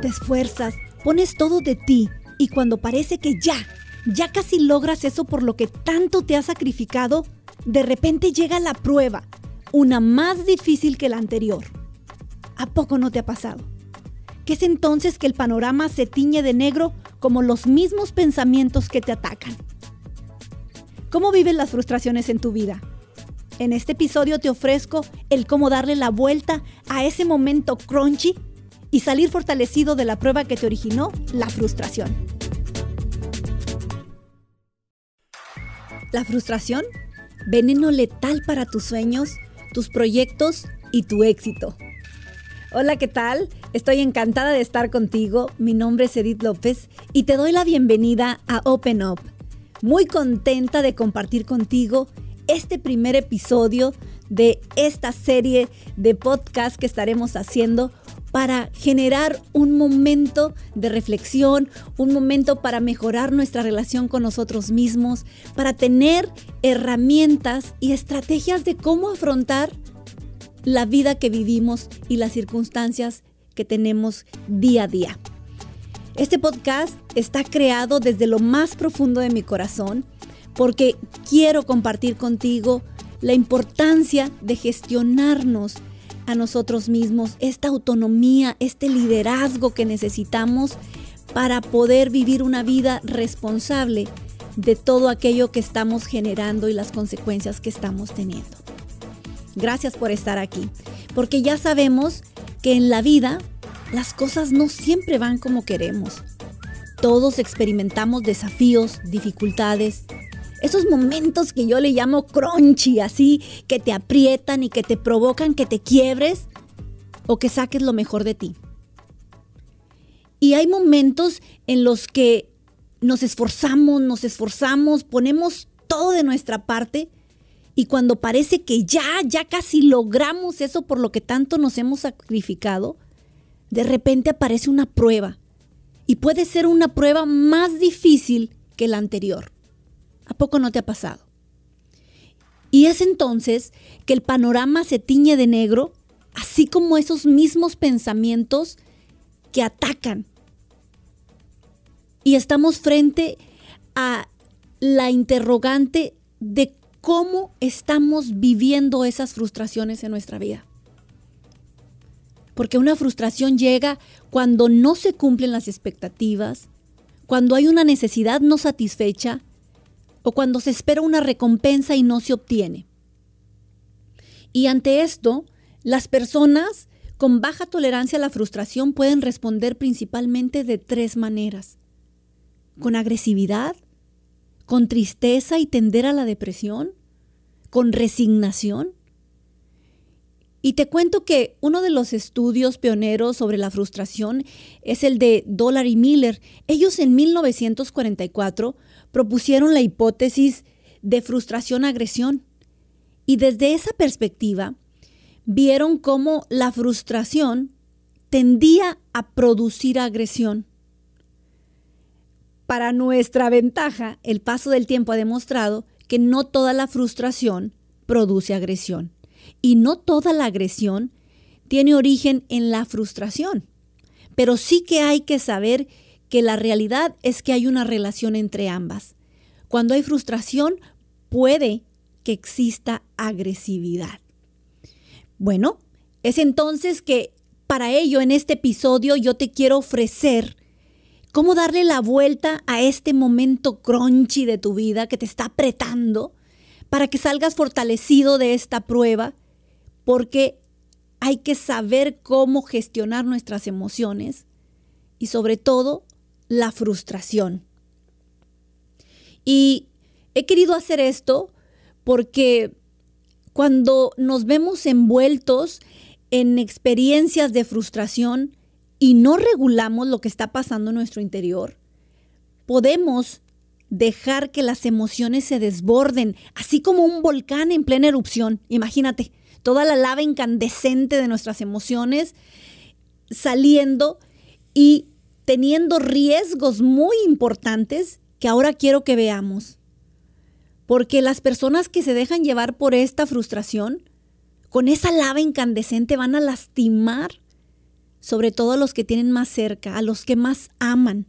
Te esfuerzas, pones todo de ti y cuando parece que ya, ya casi logras eso por lo que tanto te has sacrificado, de repente llega la prueba, una más difícil que la anterior. ¿A poco no te ha pasado? Que es entonces que el panorama se tiñe de negro como los mismos pensamientos que te atacan. ¿Cómo vives las frustraciones en tu vida? En este episodio te ofrezco el cómo darle la vuelta a ese momento crunchy y salir fortalecido de la prueba que te originó la frustración. La frustración, veneno letal para tus sueños, tus proyectos y tu éxito. Hola, ¿qué tal? Estoy encantada de estar contigo. Mi nombre es Edith López y te doy la bienvenida a Open Up. Muy contenta de compartir contigo este primer episodio de esta serie de podcast que estaremos haciendo para generar un momento de reflexión, un momento para mejorar nuestra relación con nosotros mismos, para tener herramientas y estrategias de cómo afrontar la vida que vivimos y las circunstancias que tenemos día a día. Este podcast está creado desde lo más profundo de mi corazón porque quiero compartir contigo la importancia de gestionarnos a nosotros mismos, esta autonomía, este liderazgo que necesitamos para poder vivir una vida responsable de todo aquello que estamos generando y las consecuencias que estamos teniendo. Gracias por estar aquí, porque ya sabemos que en la vida las cosas no siempre van como queremos. Todos experimentamos desafíos, dificultades, esos momentos que yo le llamo crunchy, así, que te aprietan y que te provocan que te quiebres o que saques lo mejor de ti. Y hay momentos en los que nos esforzamos, nos esforzamos, ponemos todo de nuestra parte y cuando parece que ya, ya casi logramos eso por lo que tanto nos hemos sacrificado, de repente aparece una prueba y puede ser una prueba más difícil que la anterior. ¿A poco no te ha pasado? Y es entonces que el panorama se tiñe de negro, así como esos mismos pensamientos que atacan. Y estamos frente a la interrogante de cómo estamos viviendo esas frustraciones en nuestra vida. Porque una frustración llega cuando no se cumplen las expectativas, cuando hay una necesidad no satisfecha o cuando se espera una recompensa y no se obtiene. Y ante esto, las personas con baja tolerancia a la frustración pueden responder principalmente de tres maneras. Con agresividad, con tristeza y tender a la depresión, con resignación. Y te cuento que uno de los estudios pioneros sobre la frustración es el de Dollar y Miller. Ellos en 1944 propusieron la hipótesis de frustración-agresión. Y desde esa perspectiva, vieron cómo la frustración tendía a producir agresión. Para nuestra ventaja, el paso del tiempo ha demostrado que no toda la frustración produce agresión y no toda la agresión tiene origen en la frustración. Pero sí que hay que saber que la realidad es que hay una relación entre ambas. Cuando hay frustración, puede que exista agresividad. Bueno, es entonces que para ello en este episodio yo te quiero ofrecer cómo darle la vuelta a este momento crunchy de tu vida que te está apretando para que salgas fortalecido de esta prueba, porque hay que saber cómo gestionar nuestras emociones y sobre todo la frustración. Y he querido hacer esto porque cuando nos vemos envueltos en experiencias de frustración y no regulamos lo que está pasando en nuestro interior, podemos dejar que las emociones se desborden, así como un volcán en plena erupción. Imagínate, toda la lava incandescente de nuestras emociones saliendo y teniendo riesgos muy importantes que ahora quiero que veamos. Porque las personas que se dejan llevar por esta frustración, con esa lava incandescente van a lastimar sobre todo a los que tienen más cerca, a los que más aman.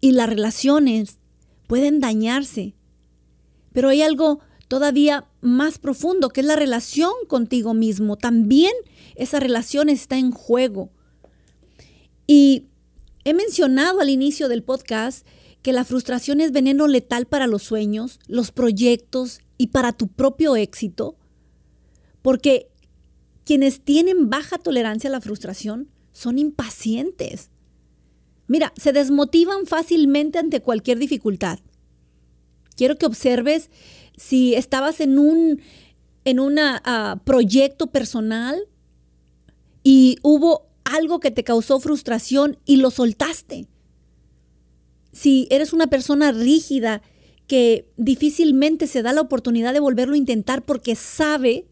Y las relaciones pueden dañarse. Pero hay algo todavía más profundo, que es la relación contigo mismo. También esa relación está en juego. Y he mencionado al inicio del podcast que la frustración es veneno letal para los sueños, los proyectos y para tu propio éxito, porque quienes tienen baja tolerancia a la frustración son impacientes. Mira, se desmotivan fácilmente ante cualquier dificultad. Quiero que observes si estabas en un en ah, proyecto personal y hubo algo que te causó frustración y lo soltaste. Si eres una persona rígida que difícilmente se da la oportunidad de volverlo a intentar porque sabe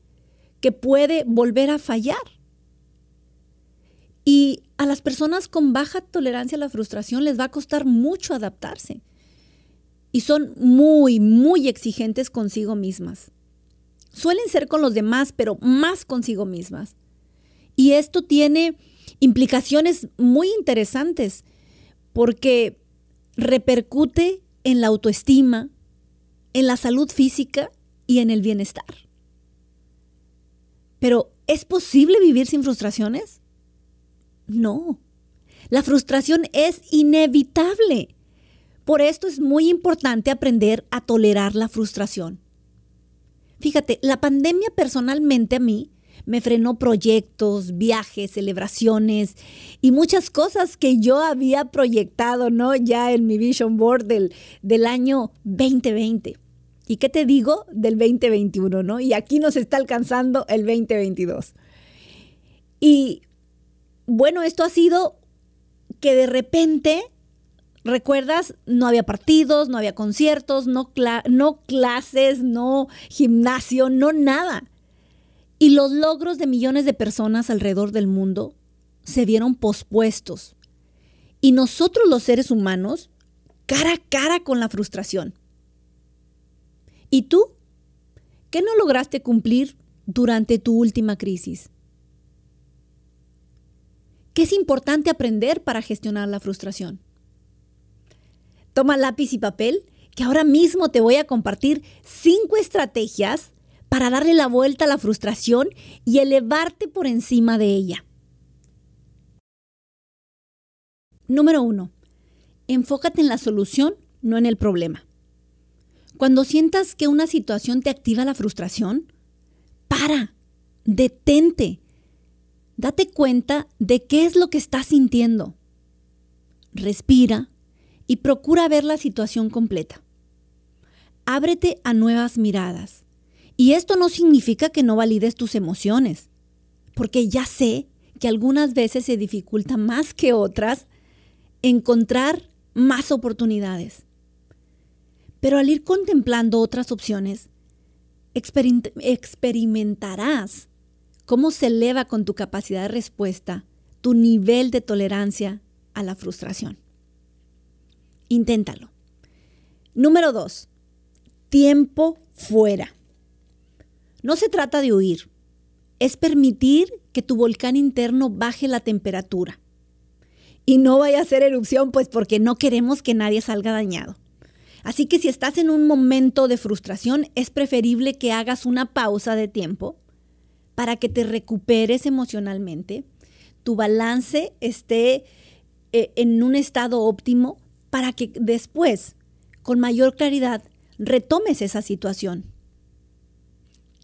que puede volver a fallar. Y a las personas con baja tolerancia a la frustración les va a costar mucho adaptarse. Y son muy, muy exigentes consigo mismas. Suelen ser con los demás, pero más consigo mismas. Y esto tiene implicaciones muy interesantes porque repercute en la autoestima, en la salud física y en el bienestar. Pero, ¿es posible vivir sin frustraciones? No. La frustración es inevitable. Por esto es muy importante aprender a tolerar la frustración. Fíjate, la pandemia personalmente a mí me frenó proyectos, viajes, celebraciones y muchas cosas que yo había proyectado, ¿no? Ya en mi vision board del, del año 2020. ¿Y qué te digo del 2021, no? Y aquí nos está alcanzando el 2022. Y bueno, esto ha sido que de repente, recuerdas, no había partidos, no había conciertos, no, no clases, no gimnasio, no nada. Y los logros de millones de personas alrededor del mundo se vieron pospuestos. Y nosotros los seres humanos, cara a cara con la frustración. ¿Y tú? ¿Qué no lograste cumplir durante tu última crisis? ¿Qué es importante aprender para gestionar la frustración? Toma lápiz y papel, que ahora mismo te voy a compartir cinco estrategias para darle la vuelta a la frustración y elevarte por encima de ella. Número uno, enfócate en la solución, no en el problema. Cuando sientas que una situación te activa la frustración, para, detente, date cuenta de qué es lo que estás sintiendo. Respira y procura ver la situación completa. Ábrete a nuevas miradas. Y esto no significa que no valides tus emociones, porque ya sé que algunas veces se dificulta más que otras encontrar más oportunidades. Pero al ir contemplando otras opciones, experimentarás cómo se eleva con tu capacidad de respuesta tu nivel de tolerancia a la frustración. Inténtalo. Número dos, tiempo fuera. No se trata de huir, es permitir que tu volcán interno baje la temperatura. Y no vaya a hacer erupción, pues porque no queremos que nadie salga dañado. Así que si estás en un momento de frustración, es preferible que hagas una pausa de tiempo para que te recuperes emocionalmente, tu balance esté eh, en un estado óptimo para que después, con mayor claridad, retomes esa situación.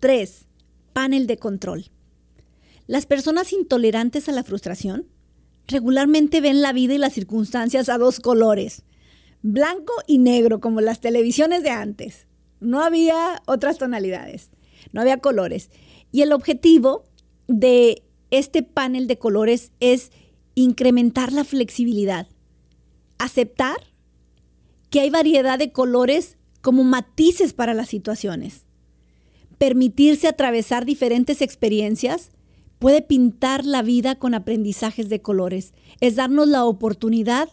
3. Panel de control. Las personas intolerantes a la frustración regularmente ven la vida y las circunstancias a dos colores, blanco y negro, como las televisiones de antes. No había otras tonalidades, no había colores. Y el objetivo de este panel de colores es incrementar la flexibilidad, aceptar que hay variedad de colores como matices para las situaciones. Permitirse atravesar diferentes experiencias puede pintar la vida con aprendizajes de colores. Es darnos la oportunidad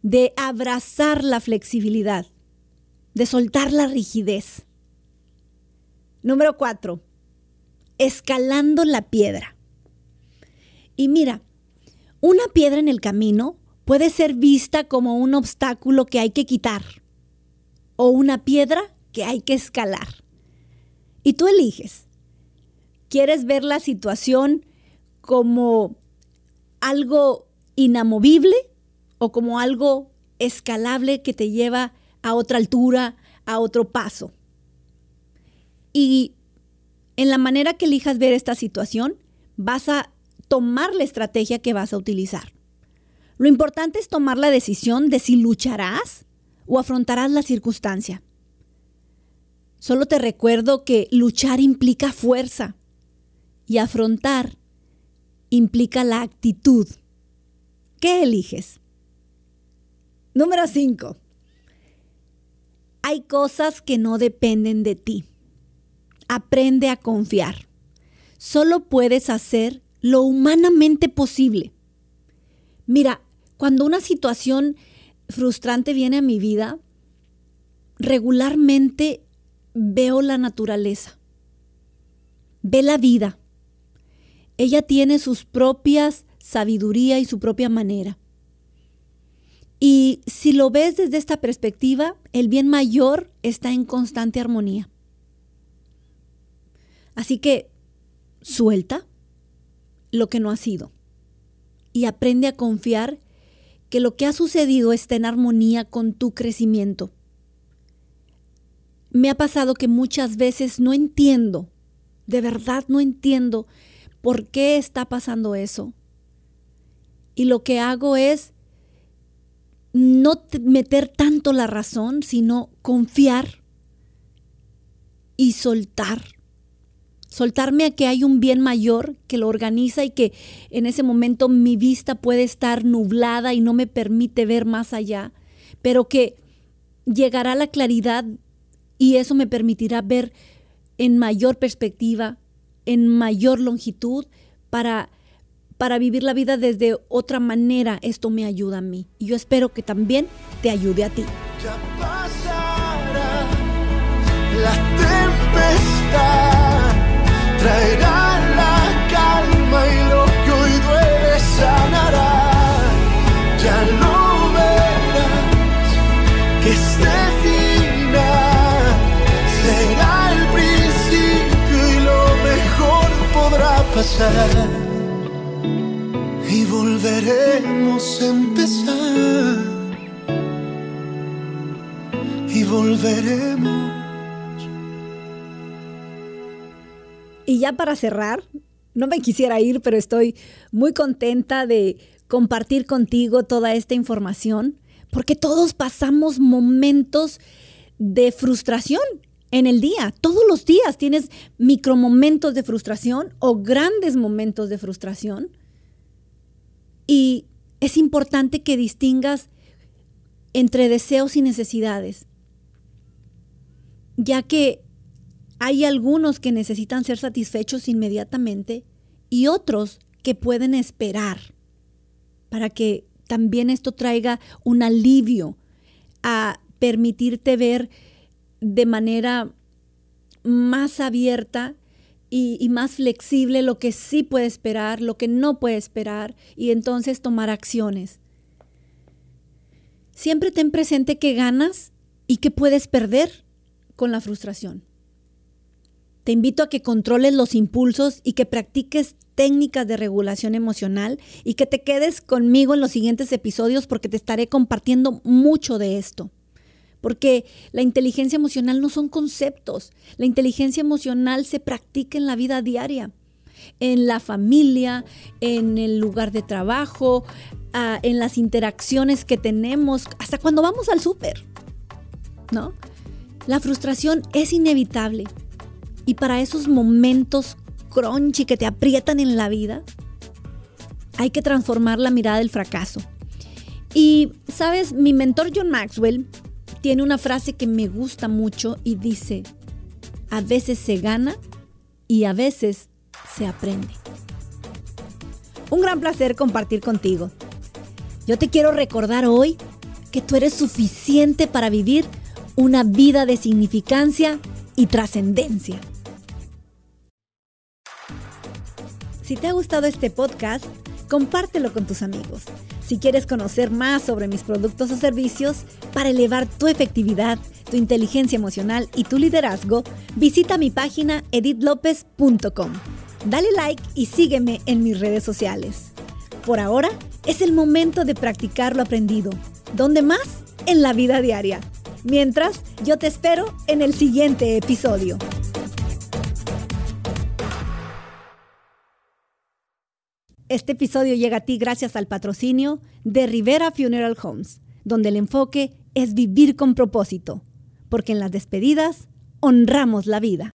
de abrazar la flexibilidad, de soltar la rigidez. Número cuatro, escalando la piedra. Y mira, Una piedra en el camino puede ser vista como un obstáculo que hay que quitar o una piedra que hay que escalar. Y tú eliges. ¿Quieres ver la situación como algo inamovible o como algo escalable que te lleva a otra altura, a otro paso? Y en la manera que elijas ver esta situación, vas a tomar la estrategia que vas a utilizar. Lo importante es tomar la decisión de si lucharás o afrontarás la circunstancia. Solo te recuerdo que luchar implica fuerza y afrontar implica la actitud. ¿Qué eliges? Número 5. Hay cosas que no dependen de ti. Aprende a confiar. Solo puedes hacer lo humanamente posible. Mira, cuando una situación frustrante viene a mi vida, regularmente veo la naturaleza, ve la vida. Ella tiene sus propias sabiduría y su propia manera. Y si lo ves desde esta perspectiva, el bien mayor está en constante armonía. Así que suelta lo que no ha sido y aprende a confiar que lo que ha sucedido está en armonía con tu crecimiento me ha pasado que muchas veces no entiendo, de verdad no entiendo por qué está pasando eso. Y lo que hago es no meter tanto la razón, sino confiar y soltar. Soltarme a que hay un bien mayor que lo organiza y que en ese momento mi vista puede estar nublada y no me permite ver más allá, pero que llegará la claridad y eso me permitirá ver en mayor perspectiva, en mayor longitud para para vivir la vida desde otra manera, esto me ayuda a mí. Y yo espero que también te ayude a ti. Ya pasará la tempestad, traerá la calma y lo que hoy duele sanará. Ya lo verás, que este final Y volveremos a empezar y volveremos. Y ya para cerrar, no me quisiera ir, pero estoy muy contenta de compartir contigo toda esta información, porque todos pasamos momentos de frustración en el día. Todos los días tienes micromomentos de frustración o grandes momentos de frustración. Y es importante que distingas entre deseos y necesidades, ya que hay algunos que necesitan ser satisfechos inmediatamente y otros que pueden esperar para que también esto traiga un alivio a permitirte ver de manera más abierta y, más flexible lo que sí puede esperar, lo que no puede esperar y entonces tomar acciones. Siempre ten presente que ganas y que puedes perder con la frustración. Te invito a que controles los impulsos y que practiques técnicas de regulación emocional y que te quedes conmigo en los siguientes episodios porque te estaré compartiendo mucho de esto. Porque la inteligencia emocional no son conceptos, la inteligencia emocional se practica en la vida diaria, en la familia, en el lugar de trabajo, uh, en las interacciones que tenemos, hasta cuando vamos al súper, ¿no? La frustración es inevitable y para esos momentos crunchy que te aprietan en la vida, hay que transformar la mirada del fracaso. Y, sabes, mi mentor John Maxwell tiene una frase que me gusta mucho y dice, a veces se gana y a veces se aprende. Un gran placer compartir contigo. Yo te quiero recordar hoy que tú eres suficiente para vivir una vida de significancia y trascendencia. Si te ha gustado este podcast, compártelo con tus amigos. Si quieres conocer más sobre mis productos o servicios para elevar tu efectividad, tu inteligencia emocional y tu liderazgo, visita mi página editlopez.com. Dale like y sígueme en mis redes sociales. Por ahora, es el momento de practicar lo aprendido. ¿Dónde más? En la vida diaria. Mientras, yo te espero en el siguiente episodio. Este episodio llega a ti gracias al patrocinio de Rivera Funeral Homes, donde el enfoque es vivir con propósito, porque en las despedidas honramos la vida.